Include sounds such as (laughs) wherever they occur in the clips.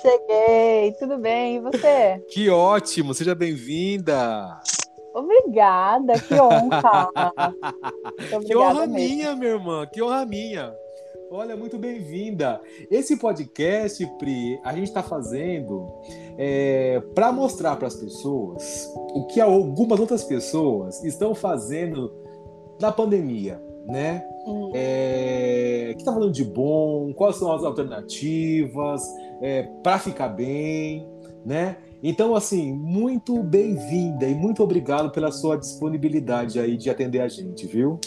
Cheguei, tudo bem, e você? (laughs) Que ótimo, seja bem-vinda. Obrigada, que honra. (laughs) que honra mesmo. minha, minha irmã, que honra minha. Olha, muito bem-vinda. Esse podcast, Pri, a gente está fazendo é, para mostrar para as pessoas o que algumas outras pessoas estão fazendo na pandemia, né? Hum. É, que está falando de bom, quais são as alternativas é, para ficar bem, né? Então, assim, muito bem-vinda e muito obrigado pela sua disponibilidade aí de atender a gente, viu?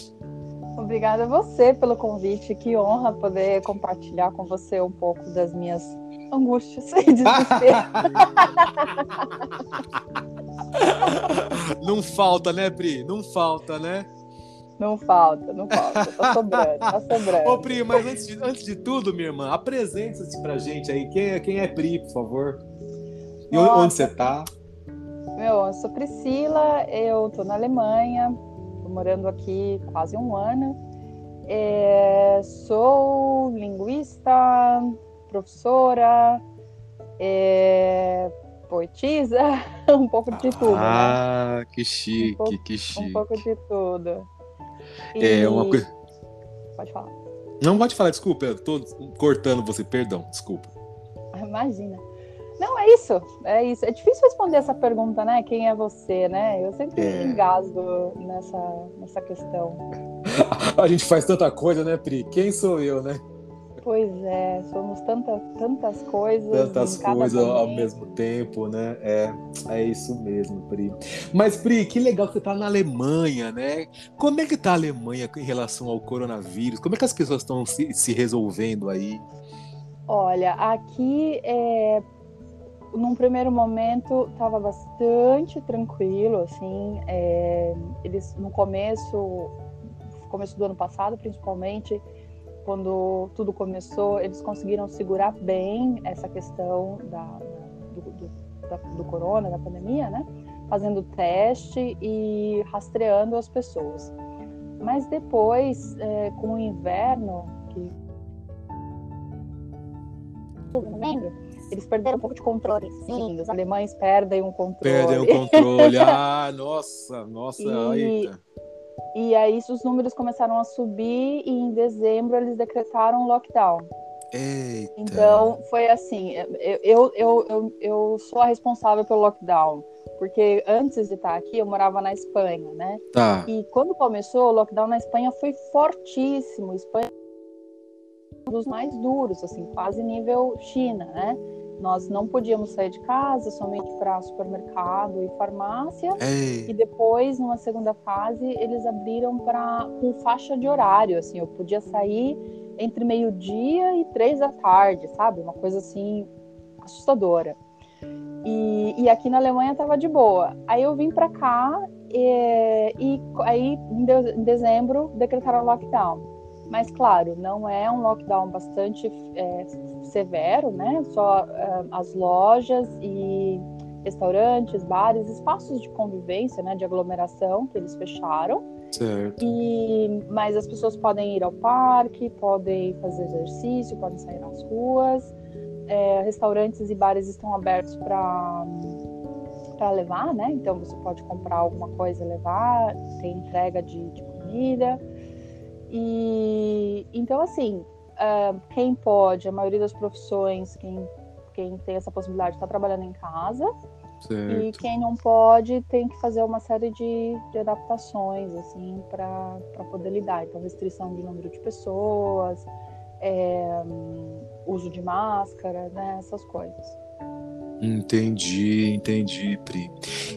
Obrigada a você pelo convite. Que honra poder compartilhar com você um pouco das minhas angústias (laughs) e desespero. (laughs) Não falta, né, Pri? Não falta, né? Não falta, não falta. Tá sobrando, tá (laughs) sobrando. Ô, Pri, mas antes de, antes de tudo, minha irmã, apresente-se pra gente aí. Quem é, quem é Pri, por favor? E Nossa. onde você tá? Meu, eu sou Priscila, eu tô na Alemanha, tô morando aqui quase um ano. É, sou linguista, professora, é, poetisa, (laughs) um pouco de tudo. Né? Ah, né? que chique, um pouco, que chique. Um pouco de tudo. E... É uma coisa. Pode falar. Não pode falar, desculpa, eu tô cortando você, perdão, desculpa. Imagina. Não, é isso, é isso. É difícil responder essa pergunta, né? Quem é você, né? Eu sempre é. engasgo nessa, nessa questão. (laughs) A gente faz tanta coisa, né, Pri? Quem sou eu, né? Pois é, somos tanta, tantas coisas. Tantas coisas ao mesmo tempo, né? É, é isso mesmo, Pri. Mas, Pri, que legal que você tá na Alemanha, né? Como é que tá a Alemanha em relação ao coronavírus? Como é que as pessoas estão se, se resolvendo aí? Olha, aqui é, num primeiro momento estava bastante tranquilo, assim, é, eles no começo, começo do ano passado principalmente, quando tudo começou, eles conseguiram segurar bem essa questão da, do, do, da, do corona, da pandemia, né? Fazendo teste e rastreando as pessoas. Mas depois, é, com o inverno, que eles perderam um pouco de controle. Sim, os alemães perdem um controle. Perdem o controle. (laughs) Ah, nossa, nossa, e, eita. E aí os números começaram a subir e em dezembro eles decretaram lockdown. Eita. Então foi assim, eu, eu, eu, eu sou a responsável pelo lockdown, porque antes de estar aqui eu morava na Espanha, né? Tá. E quando começou o lockdown na Espanha foi fortíssimo. Espanha um dos mais duros, assim, quase nível China, né? Nós não podíamos sair de casa, somente para supermercado e farmácia. Ei. E depois, numa segunda fase, eles abriram para com faixa de horário. Assim, eu podia sair entre meio-dia e três da tarde, sabe? Uma coisa assim assustadora. E, e aqui na Alemanha estava de boa. Aí eu vim para cá e, e aí em, de, em dezembro decretaram lockdown. Mas, claro, não é um lockdown bastante é, severo, né? Só é, as lojas e restaurantes, bares, espaços de convivência, né? De aglomeração que eles fecharam. Certo. E, mas as pessoas podem ir ao parque, podem fazer exercício, podem sair nas ruas. É, restaurantes e bares estão abertos para para levar, né? Então você pode comprar alguma coisa e levar, tem entrega de, de comida. E então assim, uh, quem pode, a maioria das profissões, quem, quem tem essa possibilidade está trabalhando em casa. Certo. E quem não pode tem que fazer uma série de, de adaptações assim para poder lidar. Então, restrição de número de pessoas, é, uso de máscara, né, essas coisas. Entendi, entendi, Pri.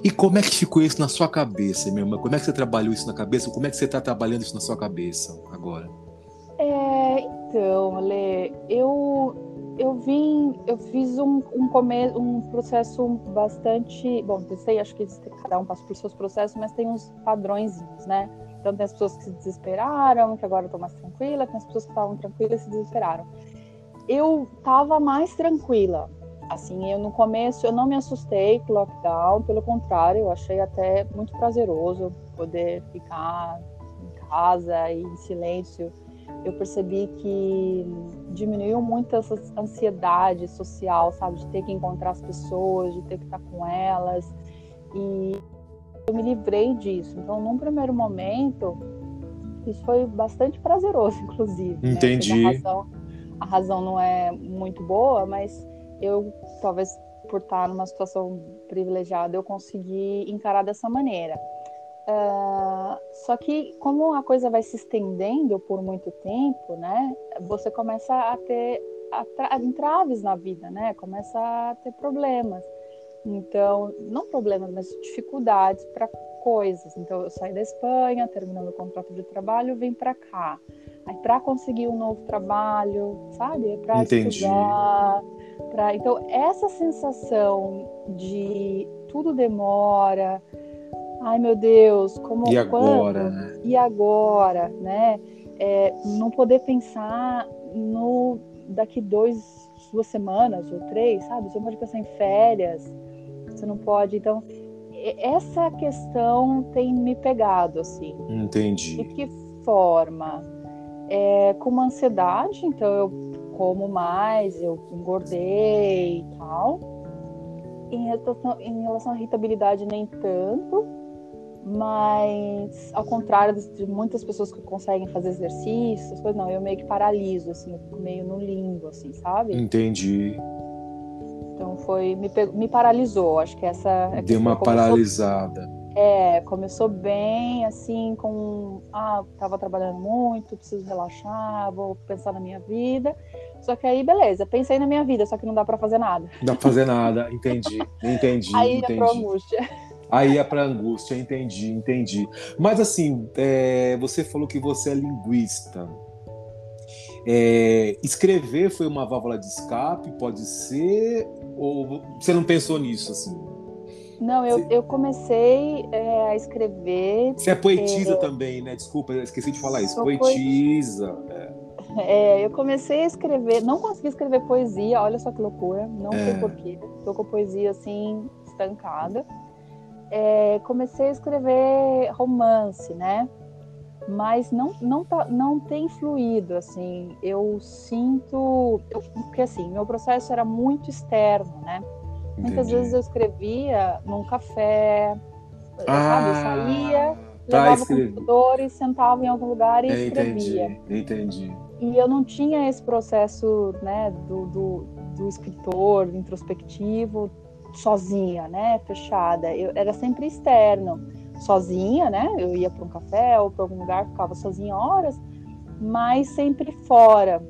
E como é que ficou isso na sua cabeça, minha irmã? Como é que você trabalhou isso na cabeça? Como é que você está trabalhando isso na sua cabeça agora? É, então, Lê, eu, eu vim, eu fiz um, um, um processo bastante. Bom, sei, acho que cada um passa por seus processos, mas tem uns padrõezinhos, né? Então, tem as pessoas que se desesperaram, que agora estão mais tranquilas, tem as pessoas que estavam tranquilas e se desesperaram. Eu estava mais tranquila, Assim, eu no começo eu não me assustei com o lockdown, pelo contrário, eu achei até muito prazeroso poder ficar em casa e em silêncio, eu percebi que diminuiu muito essa ansiedade social, sabe, de ter que encontrar as pessoas, de ter que estar com elas. E eu me livrei disso. Então, num primeiro momento, isso foi bastante prazeroso, (laughs) inclusive. Né? Entendi. Né? A, razão, a razão não é muito boa, mas eu, talvez por estar numa situação privilegiada, eu consegui encarar dessa maneira. Uh, só que como a coisa vai se estendendo por muito tempo, né, você começa a ter entraves na vida, né, começa a ter problemas. Então, não problemas, mas dificuldades para coisas. Então, eu saí da Espanha, terminando o contrato de trabalho, vim para cá. Aí, para conseguir um novo trabalho, sabe? Para estudar. Pra... Então, essa sensação de tudo demora, ai meu Deus, como e agora, né? E agora, né? É, não poder pensar no daqui dois, duas semanas ou três, sabe? Você não pode pensar em férias, você não pode. Então, essa questão tem me pegado, assim. Entendi. De que forma? É, com uma ansiedade, então eu como mais, eu engordei e tal. Em relação, em relação à irritabilidade, nem tanto mas ao contrário de muitas pessoas que conseguem fazer exercícios, coisas não, eu meio que paraliso, assim, eu fico meio no limbo, assim, sabe? Entendi. Então foi, me, me paralisou, acho que essa... É Deu uma paralisada. É, começou bem, assim, com, ah, tava trabalhando muito, preciso relaxar, vou pensar na minha vida, só que aí, beleza, pensei na minha vida, só que não dá para fazer nada. Não dá pra fazer nada, entendi, entendi, aí entendi. é pra angústia. Aí é para angústia, entendi, entendi. Mas assim, é, você falou que você é linguista. É, escrever foi uma válvula de escape, pode ser? Ou você não pensou nisso assim? Não, eu, eu comecei é, a escrever. Você é poetisa é, também, né? Desculpa, esqueci de falar isso. Poetisa. É. é. eu comecei a escrever, não consegui escrever poesia, olha só que loucura, não sei é. porquê. Tô com poesia assim, estancada é, comecei a escrever romance, né? Mas não, não, tá, não tem fluído, assim. Eu sinto. Eu, porque, assim, meu processo era muito externo, né? Entendi. Muitas vezes eu escrevia num café, ah, sabe? Eu saía, tá, levava o computador e sentava em algum lugar e eu escrevia. Entendi, entendi. E eu não tinha esse processo, né, do, do, do escritor introspectivo sozinha, né, fechada. Eu era sempre externo, sozinha, né? Eu ia para um café ou para algum lugar, ficava sozinha horas, mas sempre fora.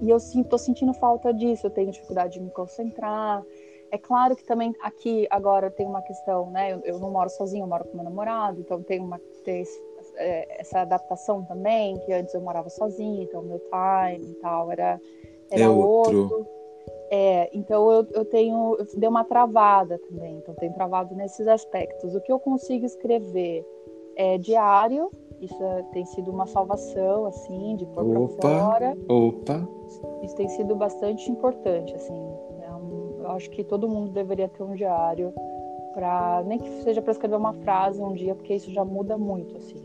E eu estou sentindo falta disso. Eu tenho dificuldade de me concentrar. É claro que também aqui agora tem uma questão, né? Eu, eu não moro sozinha, eu moro com meu namorado, então tem uma tem esse, é, essa adaptação também. Que antes eu morava sozinha, então meu time e tal era era é outro. outro. É, então eu, eu tenho, eu dei uma travada também, então tenho travado nesses aspectos. O que eu consigo escrever é diário, isso é, tem sido uma salvação, assim, de pôr para fora. Opa! Isso tem sido bastante importante, assim. É um, eu acho que todo mundo deveria ter um diário para nem que seja para escrever uma frase um dia, porque isso já muda muito, assim?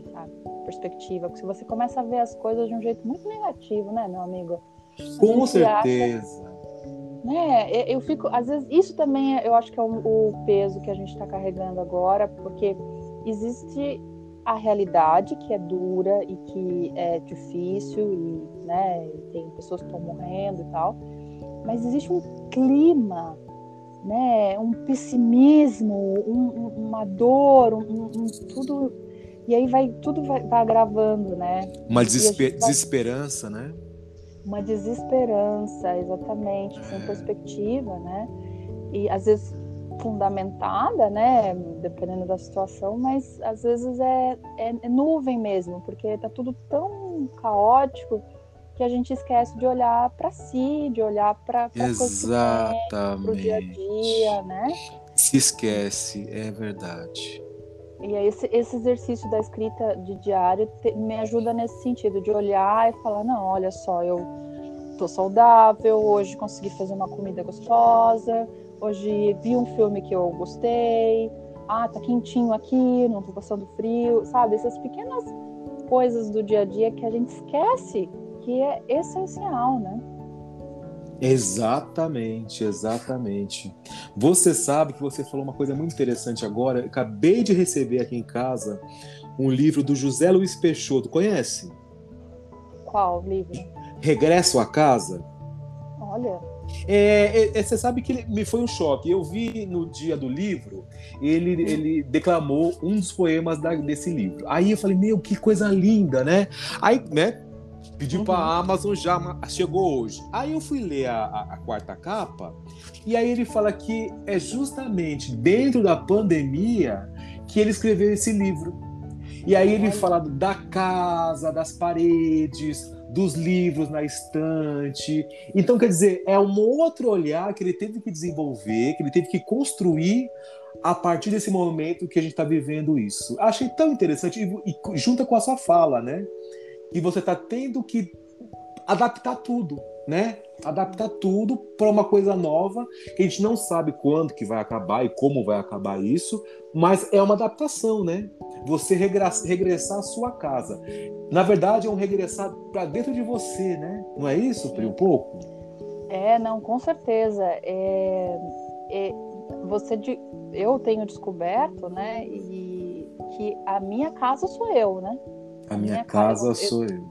Perspectiva, porque se você começa a ver as coisas de um jeito muito negativo, né, meu amigo? Com certeza. Acha né? Eu fico, às vezes, isso também é, eu acho que é o, o peso que a gente está carregando agora, porque existe a realidade que é dura e que é difícil e, né, tem pessoas que estão morrendo e tal, mas existe um clima, né, um pessimismo, um, uma dor, um, um, tudo e aí vai tudo vai, vai agravando, né? Uma desesper, vai... desesperança, né? uma desesperança, exatamente, sem perspectiva, né? E às vezes fundamentada, né? Dependendo da situação, mas às vezes é, é, é nuvem mesmo, porque tá tudo tão caótico que a gente esquece de olhar para si, de olhar para o dia a dia, né? Se esquece, é verdade. E esse, esse exercício da escrita de diário te, me ajuda nesse sentido, de olhar e falar, não, olha só, eu tô saudável, hoje consegui fazer uma comida gostosa, hoje vi um filme que eu gostei, ah, tá quentinho aqui, não tô passando frio, sabe? Essas pequenas coisas do dia a dia que a gente esquece que é essencial, né? Exatamente, exatamente. Você sabe que você falou uma coisa muito interessante agora. Eu acabei de receber aqui em casa um livro do José Luiz Peixoto. Conhece? Qual livro? Regresso à Casa. Olha. É, é, é, você sabe que ele, me foi um choque. Eu vi no dia do livro, ele, ele declamou um dos poemas da, desse livro. Aí eu falei, meu, que coisa linda, né? Aí, né? Pedi uhum. para a Amazon, já chegou hoje. Aí eu fui ler a, a, a, quarta capa, e aí ele fala que é justamente dentro da pandemia que ele escreveu esse livro. E aí ele fala da casa, das paredes, dos livros na estante. Então, quer dizer, é um outro olhar que ele teve que desenvolver, que ele teve que construir a partir desse momento que a gente está vivendo isso. Achei tão interessante, e, e junta com a sua fala, né? E você está tendo que adaptar tudo, né? Adaptar tudo para uma coisa nova a gente não sabe quando que vai acabar e como vai acabar isso, mas é uma adaptação, né? Você regressar, à sua casa. Na verdade, é um regressar para dentro de você, né? Não é isso, Pri, um pouco? É, não, com certeza. É, é, você, eu tenho descoberto, né? E que a minha casa sou eu, né? A minha, minha casa, casa sou eu.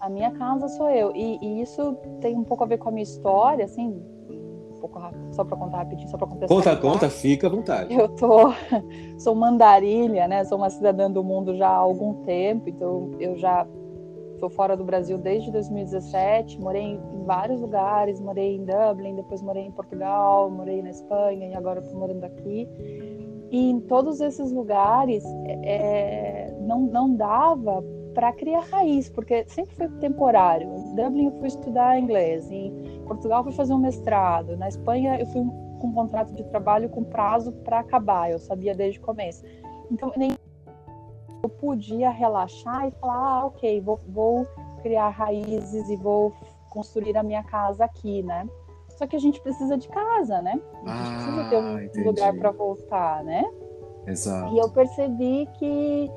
A minha casa sou eu. E, e, isso tem um pouco a ver com a minha história, assim, um pouco rápido, só para contar rapidinho, só para contar. Conta, conta, fica à vontade. Eu tô, (laughs) sou mandarilha, né? Sou uma cidadã do mundo já há algum tempo, então eu já Estou fora do Brasil desde 2017, morei em vários lugares, morei em Dublin, depois morei em Portugal, morei na Espanha e agora estou morando aqui. E em todos esses lugares é, não, não dava para criar raiz, porque sempre foi temporário. Em Dublin eu fui estudar inglês, em Portugal eu fui fazer um mestrado, na Espanha eu fui com um contrato de trabalho com prazo para acabar, eu sabia desde o começo. Então nem eu podia relaxar e falar, ah, ok, vou, vou criar raízes e vou construir a minha casa aqui, né? Só que a gente precisa de casa, né? A gente ah, precisa ter um entendi. lugar para voltar, né? Exato. E eu percebi que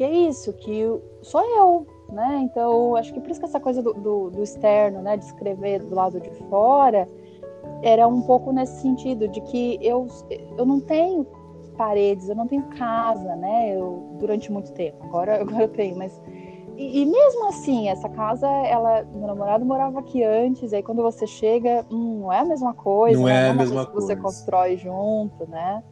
que é isso, que sou eu, né? Então, acho que por isso que essa coisa do, do, do, externo, né, de escrever do lado de fora, era um pouco nesse sentido, de que eu, eu não tenho paredes, eu não tenho casa, né? Eu, durante muito tempo, agora, (laughs) agora eu tenho, mas. E, e mesmo assim, essa casa, ela, meu namorado morava aqui antes, aí quando você chega, hum, não é a mesma coisa. Não né? é a mesma coisa. Você constrói junto, né?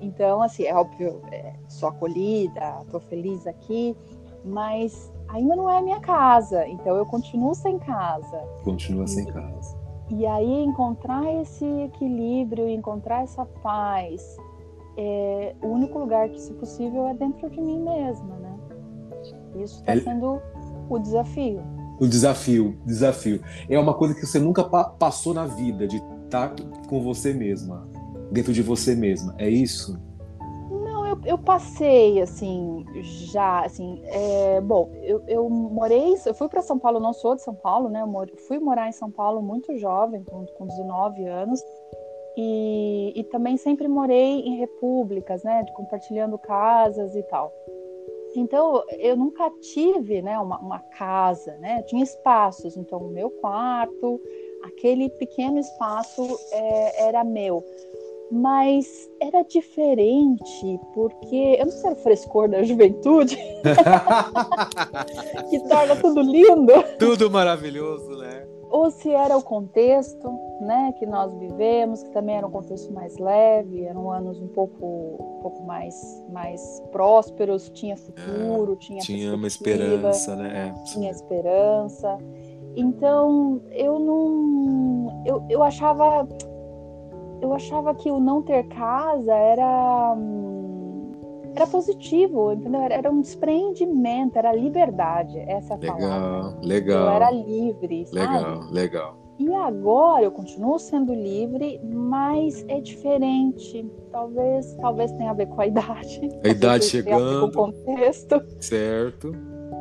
Então, assim, é óbvio, é, sou acolhida, estou feliz aqui, mas ainda não é a minha casa, então eu continuo sem casa. Continua e, sem casa. E aí encontrar esse equilíbrio, encontrar essa paz, é, o único lugar que, se possível, é dentro de mim mesma, né? Isso está é... sendo o desafio. O desafio, desafio. É uma coisa que você nunca pa passou na vida, de estar tá com você mesma dentro de você mesma. É isso? Não, eu, eu passei, assim, já, assim, é, bom, eu, eu morei, eu fui para São Paulo, não sou de São Paulo, né? Eu fui morar em São Paulo muito jovem, com, com 19 anos. E, e também sempre morei em repúblicas, né, compartilhando casas e tal. Então, eu nunca tive, né, uma, uma casa, né, tinha espaços. Então, o meu quarto, aquele pequeno espaço é, era meu mas era diferente, porque eu não sei o frescor da juventude (laughs) que torna tudo lindo. Tudo maravilhoso, né? Ou se era o contexto, né, que nós vivemos, que também era um contexto mais leve, eram anos um pouco, um pouco mais, mais prósperos, tinha futuro, é, tinha tinha uma esperança, né? É, tinha esperança. Então eu não, eu, eu achava eu achava que o não ter casa era era positivo, entendeu? Era um despreendimento, era liberdade, essa é a legal, palavra. Legal, Eu era livre, sabe? Legal, legal. E agora eu continuo sendo livre, mas é diferente. Talvez, talvez tenha a ver com a (laughs) idade. A idade chegando. Com o contexto. Certo.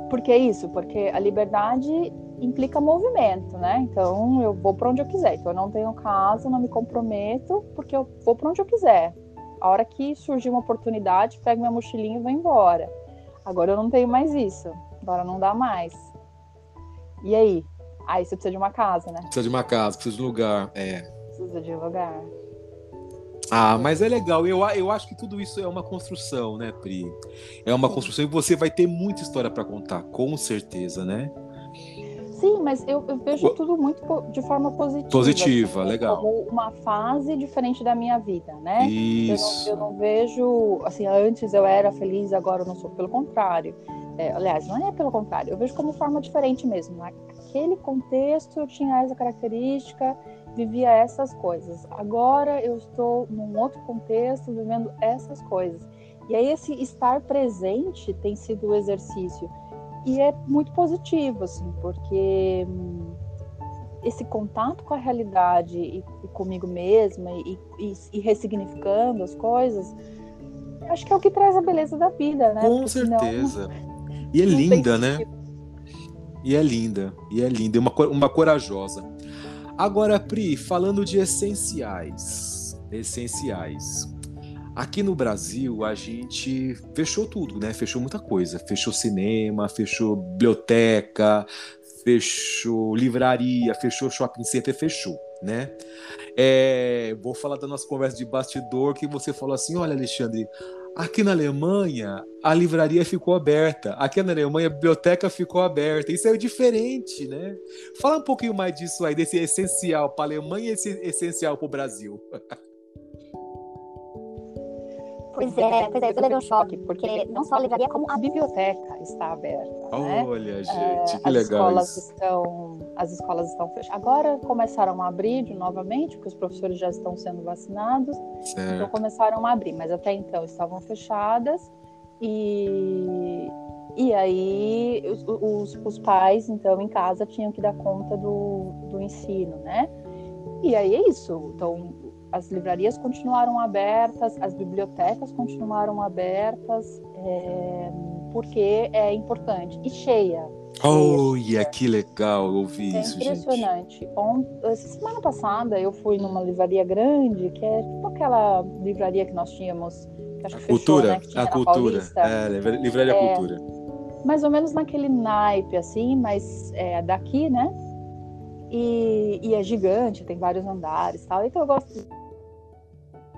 Porque é isso, porque a liberdade implica movimento, né? Então eu vou para onde eu quiser. Então eu não tenho casa, não me comprometo, porque eu vou para onde eu quiser. A hora que surgir uma oportunidade, pego minha mochilinha e vou embora. Agora eu não tenho mais isso. agora não dá mais. E aí? Aí você precisa de uma casa, né? Precisa de uma casa, precisa de um lugar, é. Precisa de um lugar. Ah, mas é legal. Eu, eu acho que tudo isso é uma construção, né, Pri? É uma construção e você vai ter muita história para contar, com certeza, né? Sim, mas eu, eu vejo tudo muito de forma positiva. Positiva, assim, legal. Como uma fase diferente da minha vida, né? Isso. Eu não, eu não, vejo, assim, antes eu era feliz, agora eu não sou. Pelo contrário. É, aliás, não é pelo contrário. Eu vejo como forma diferente mesmo. Naquele contexto eu tinha essa característica, vivia essas coisas. Agora eu estou num outro contexto, vivendo essas coisas. E aí esse estar presente tem sido o exercício e é muito positivo, assim, porque hum, esse contato com a realidade e, e comigo mesma e, e, e, ressignificando as coisas, acho que é o que traz a beleza da vida, né? Com porque certeza. Não, e é linda, né? E é linda, e é linda, uma, uma corajosa. Agora, Pri, falando de essenciais, essenciais. Aqui no Brasil, a gente fechou tudo, né? Fechou muita coisa. Fechou cinema, fechou biblioteca, fechou livraria, fechou shopping center, fechou, né? É, vou falar da nossa conversa de bastidor que você falou assim: olha, Alexandre, aqui na Alemanha a livraria ficou aberta, aqui na Alemanha a biblioteca ficou aberta. Isso é diferente, né? Fala um pouquinho mais disso aí, desse essencial para a Alemanha e esse essencial para o Brasil. (laughs) Pois é, pois é, eu levei um choque, porque não só a livraria, como a biblioteca está aberta. Né? Olha, gente, é, que as legal escolas isso. Estão, as escolas estão fechadas. Agora começaram a abrir novamente, porque os professores já estão sendo vacinados. Certo. Então começaram a abrir, mas até então estavam fechadas. E, e aí os, os, os pais, então, em casa tinham que dar conta do, do ensino, né? E aí é isso. Então, as livrarias continuaram abertas, as bibliotecas continuaram abertas, é, porque é importante. E cheia. Olha, que legal ouvir é isso, impressionante. gente. Impressionante. Semana passada eu fui numa livraria grande, que é tipo aquela livraria que nós tínhamos, que acho a que cultura, fechou, né, a cultura, é, livraria é, cultura. Mais ou menos naquele naipe, assim, mas é daqui, né? E, e, é gigante, tem vários andares tal. Então eu gosto de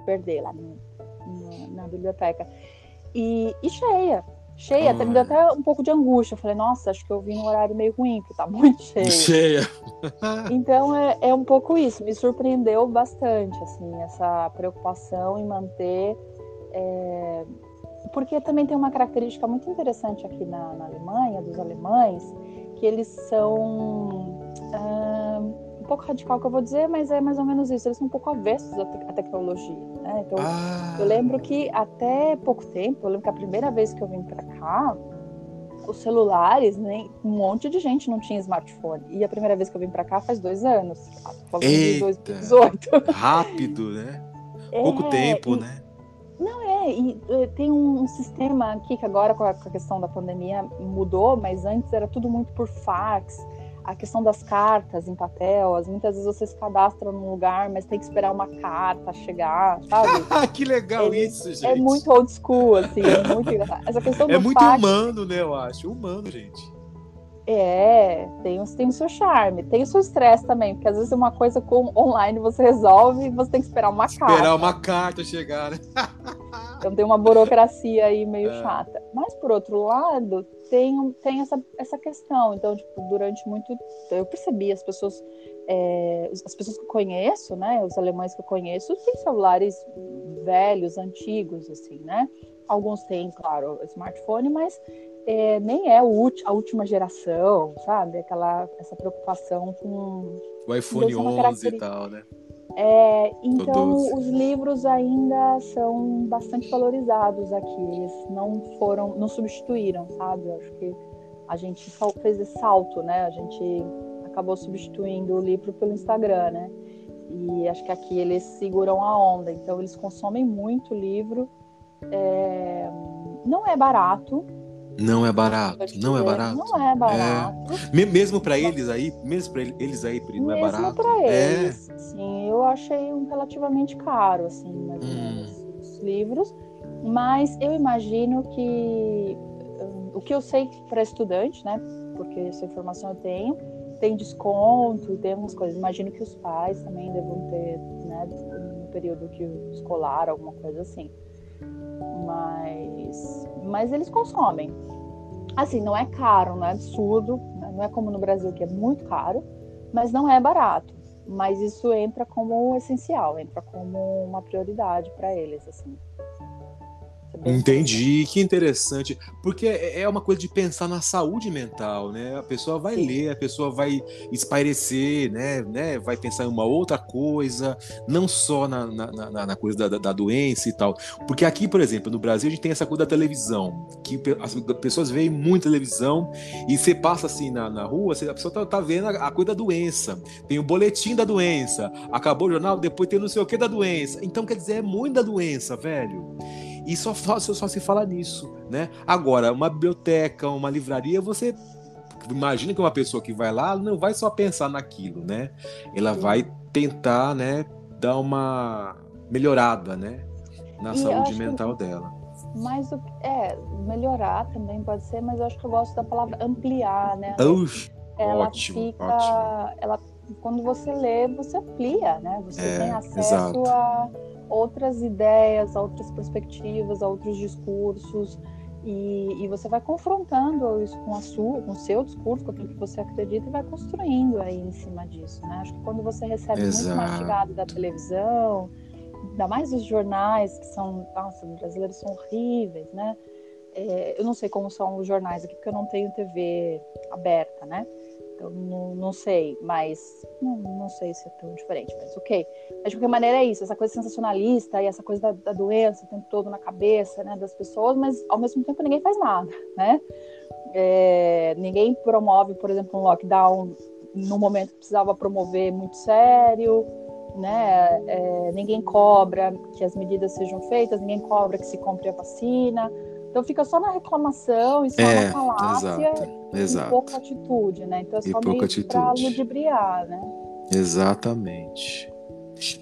perder lá no, no, na biblioteca. E, e cheia, cheia, até, me deu até um pouco de angústia. Eu falei, nossa, acho que eu vim num horário meio ruim, porque tá (laughs) muito cheio. Cheia. (laughs) então é, é um pouco isso, me surpreendeu bastante, assim, essa preocupação em manter. É... Porque também tem uma característica muito interessante aqui na, na Alemanha, dos alemães, que eles são. Ah, pouco radical que eu vou dizer, mas é mais ou menos isso. Eles são um pouco avessos à, te à tecnologia. Né? Então, ah. eu lembro que até pouco tempo, eu lembro que a primeira vez que eu vim para cá, os celulares, né, um monte de gente não tinha smartphone. E a primeira vez que eu vim para cá faz dois anos, falando de 2018. Rápido, né? É, pouco tempo, e, né? Não, é, e, e tem um, um, sistema aqui que agora com a, com a questão da pandemia mudou, mas antes era tudo muito por fax a questão das cartas em papel, as, muitas vezes você se cadastra num lugar, mas tem que esperar uma carta chegar, sabe? (laughs) que legal é, isso, gente. É muito old school, assim, é muito Essa questão é muito fax, humano, né, eu acho. Humano, gente. É, tem, tem o seu charme, tem o seu estresse também, porque às vezes uma coisa com online você resolve e você tem que esperar uma esperar carta. Esperar uma carta chegar, né? (laughs) então tem uma burocracia aí meio é. chata. Mas por outro lado, tem, tem essa, essa questão. Então, tipo, durante muito eu percebi as pessoas, é, as pessoas que eu conheço, né, os alemães que eu conheço, têm celulares velhos, antigos, assim, né? Alguns têm, claro, smartphone, mas é, nem é a última geração, sabe? Aquela essa preocupação com o iPhone 11 e tal, né? É, então, os livros ainda são bastante valorizados aqui. Eles não foram, não substituíram, sabe? Eu acho que a gente fez esse salto, né? A gente acabou substituindo o livro pelo Instagram, né? E acho que aqui eles seguram a onda. Então, eles consomem muito livro. É, não é barato, não é barato, não é barato. Não é barato. É. Mesmo para eles aí, mesmo para eles aí, não é barato. Mesmo para eles, é. sim. Eu achei um relativamente caro, assim, mais ou hum. menos, os livros. Mas eu imagino que o que eu sei para estudante, né? Porque essa informação eu tenho, tem desconto, tem algumas coisas. Imagino que os pais também devam ter, né? No período que escolar, alguma coisa assim. Mas, mas eles consomem. Assim, não é caro, não é absurdo, né? não é como no Brasil que é muito caro, mas não é barato. Mas isso entra como essencial, entra como uma prioridade para eles, assim. Entendi, que interessante. Porque é, é uma coisa de pensar na saúde mental, né? A pessoa vai ler, a pessoa vai espairecer, né? né? Vai pensar em uma outra coisa, não só na, na, na, na coisa da, da, doença e tal. Porque aqui, por exemplo, no Brasil, a gente tem essa coisa da televisão, que as pessoas veem muito televisão e você passa assim na, na rua, a pessoa tá, tá vendo a, a, coisa da doença. Tem o boletim da doença, acabou o jornal, depois tem não sei o que da doença. Então, quer dizer, é muito da doença, velho. E só, só, só se fala nisso, né? Agora, uma biblioteca, uma livraria, você imagina que uma pessoa que vai lá não vai só pensar naquilo, né? Ela vai tentar, né, dar uma melhorada, né, na e saúde mental que... dela. Mas é, melhorar também pode ser, mas eu acho que eu gosto da palavra ampliar, né? Ux, ela ótimo, fica, ótimo. ela quando você lê, você amplia, né? Você é, tem acesso exato. a outras ideias, outras perspectivas, outros discursos. E, e, você vai confrontando isso com a sua, com o seu discurso, com aquilo que você acredita e vai construindo aí em cima disso, né? Acho que quando você recebe Exato. muito mastigado da televisão, ainda mais os jornais que são, nossa, os brasileiros são horríveis, né? É, eu não sei como são os jornais aqui porque eu não tenho TV aberta, né? Eu não, não sei, mas não, não sei se é tão diferente, mas ok. Mas de qualquer maneira é isso, essa coisa sensacionalista e essa coisa da, da doença o tempo todo na cabeça né, das pessoas, mas ao mesmo tempo ninguém faz nada, né? É, ninguém promove, por exemplo, um lockdown no momento que precisava promover muito sério, né? É, ninguém cobra que as medidas sejam feitas, ninguém cobra que se compre a vacina. Então fica só na reclamação e só é, na falácia exato, e exato. pouca atitude, né? Então é só e meio para ludibriar, né? Exatamente.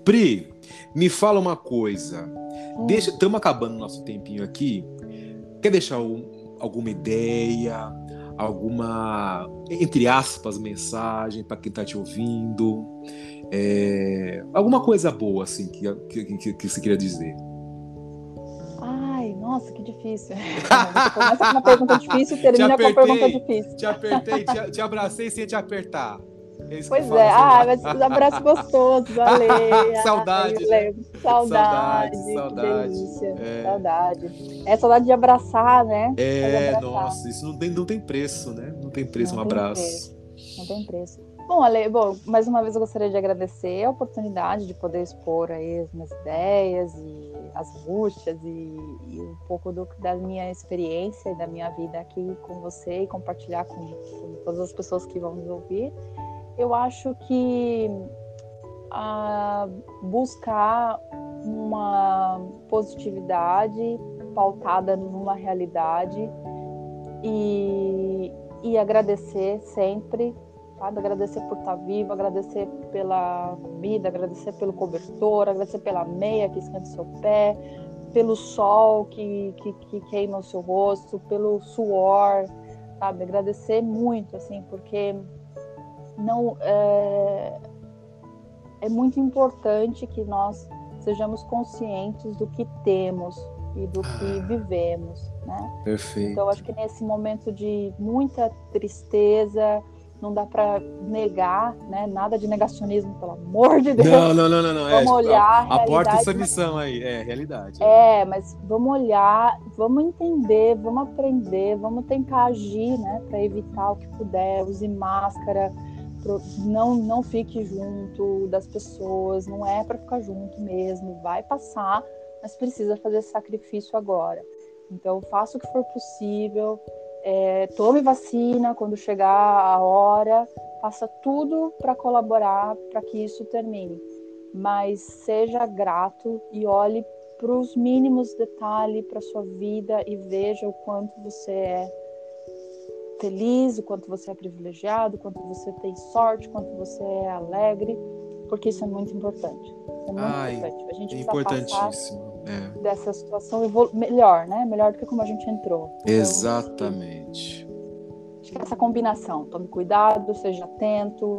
Pri, me fala uma coisa. Hum. Deixa, estamos acabando nosso tempinho aqui. Quer deixar um, alguma ideia, alguma, entre aspas, mensagem para quem está te ouvindo? É, alguma coisa boa, assim, que, que, que, que você queria dizer? Nossa, que difícil. começa com uma pergunta (laughs) difícil e termina apertei, com uma pergunta difícil. Te apertei, te, te abracei sem te apertar. É pois é, ah, mas abraço gostoso, (laughs) valeu. saudade. Ai, né? Saudade, saudade, saudade. É. Saudade. É saudade de abraçar, né? É, abraçar. nossa, isso não tem, não tem preço, né? Não tem preço não um tem abraço. Preço. Não tem preço. Bom, Ale, bom, mais uma vez eu gostaria de agradecer a oportunidade de poder expor aí as minhas ideias e as angústias e, e um pouco do, da minha experiência e da minha vida aqui com você e compartilhar com, com todas as pessoas que vão nos ouvir. Eu acho que a buscar uma positividade pautada numa realidade e, e agradecer sempre sabe? Agradecer por estar vivo, agradecer pela vida, agradecer pelo cobertor, agradecer pela meia que esquenta o seu pé, pelo sol que, que, que queima o seu rosto, pelo suor, sabe? Agradecer muito, assim, porque não é, é muito importante que nós sejamos conscientes do que temos e do que ah. vivemos, né? Perfeito. Então acho que nesse momento de muita tristeza, não dá para negar, né? Nada de negacionismo, pelo amor de Deus. Não, não, não, não. não. É, vamos é, olhar a, porta essa missão aí, é realidade. É. é, mas vamos olhar, vamos entender, vamos aprender, vamos tentar agir, né? Para evitar o que puder, use máscara, não não fique junto das pessoas, não é para ficar junto mesmo, vai passar, mas precisa fazer sacrifício agora. Então faça o que for possível, é, tome vacina quando chegar a hora, faça tudo para colaborar para que isso termine. Mas seja grato e olhe para os mínimos detalhes para sua vida e veja o quanto você é feliz, o quanto você é privilegiado, o quanto você tem sorte, o quanto você é alegre porque isso é muito importante. é muito Ai, importante. A gente É importantíssimo. É. dessa situação melhor, né? Melhor do que como a gente entrou. Então, Exatamente. Acho que essa combinação, tome cuidado, seja atento,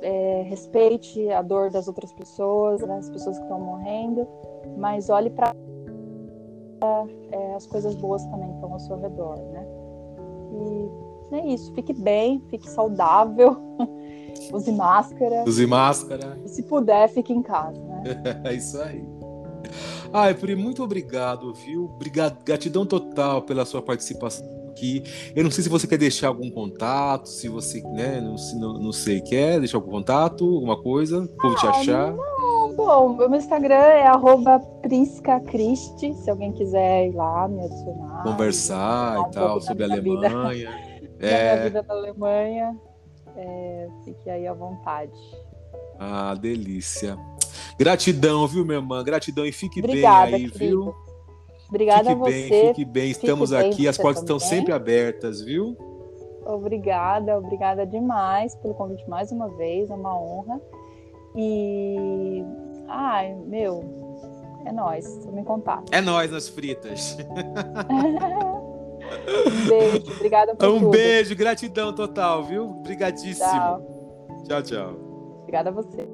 é, respeite a dor das outras pessoas, né, as pessoas que estão morrendo, mas olhe para as coisas boas também que estão ao seu redor, né? E é isso, fique bem, fique saudável, (laughs) use máscara, Use máscara. e se puder, fique em casa, né? (laughs) É isso aí. Ai, Pri, muito obrigado, viu? Obrigado, gratidão total pela sua participação aqui. Eu não sei se você quer deixar algum contato, se você, né, não, se- não, não sei, quer deixar algum contato, alguma coisa, o povo te Ah, achar. Bom, meu Instagram é arroba priscacristi, se alguém quiser ir lá me adicionar. Conversar e tal, da sobre a minha vida. Alemanha. (laughs) da minha É, vida na Alemanha. É, fique aí à vontade. ah, delícia. Gratidão, viu, minha irmã? Gratidão e fique Obrigada, bem aí, querido. viu? Obrigada fique a você. bem, fique bem. Estamos bem aqui, as você portas estão sempre abertas, viu? Obrigada, obrigada demais pelo convite mais uma vez, é uma honra. E ai, meu, é nóis, tamo em contato. É nós nas fritas. (laughs) Um beijo, obrigada por Um tudo. beijo, gratidão total, viu? Obrigadíssimo. Tchau. Tchau, tchau. Obrigada a você.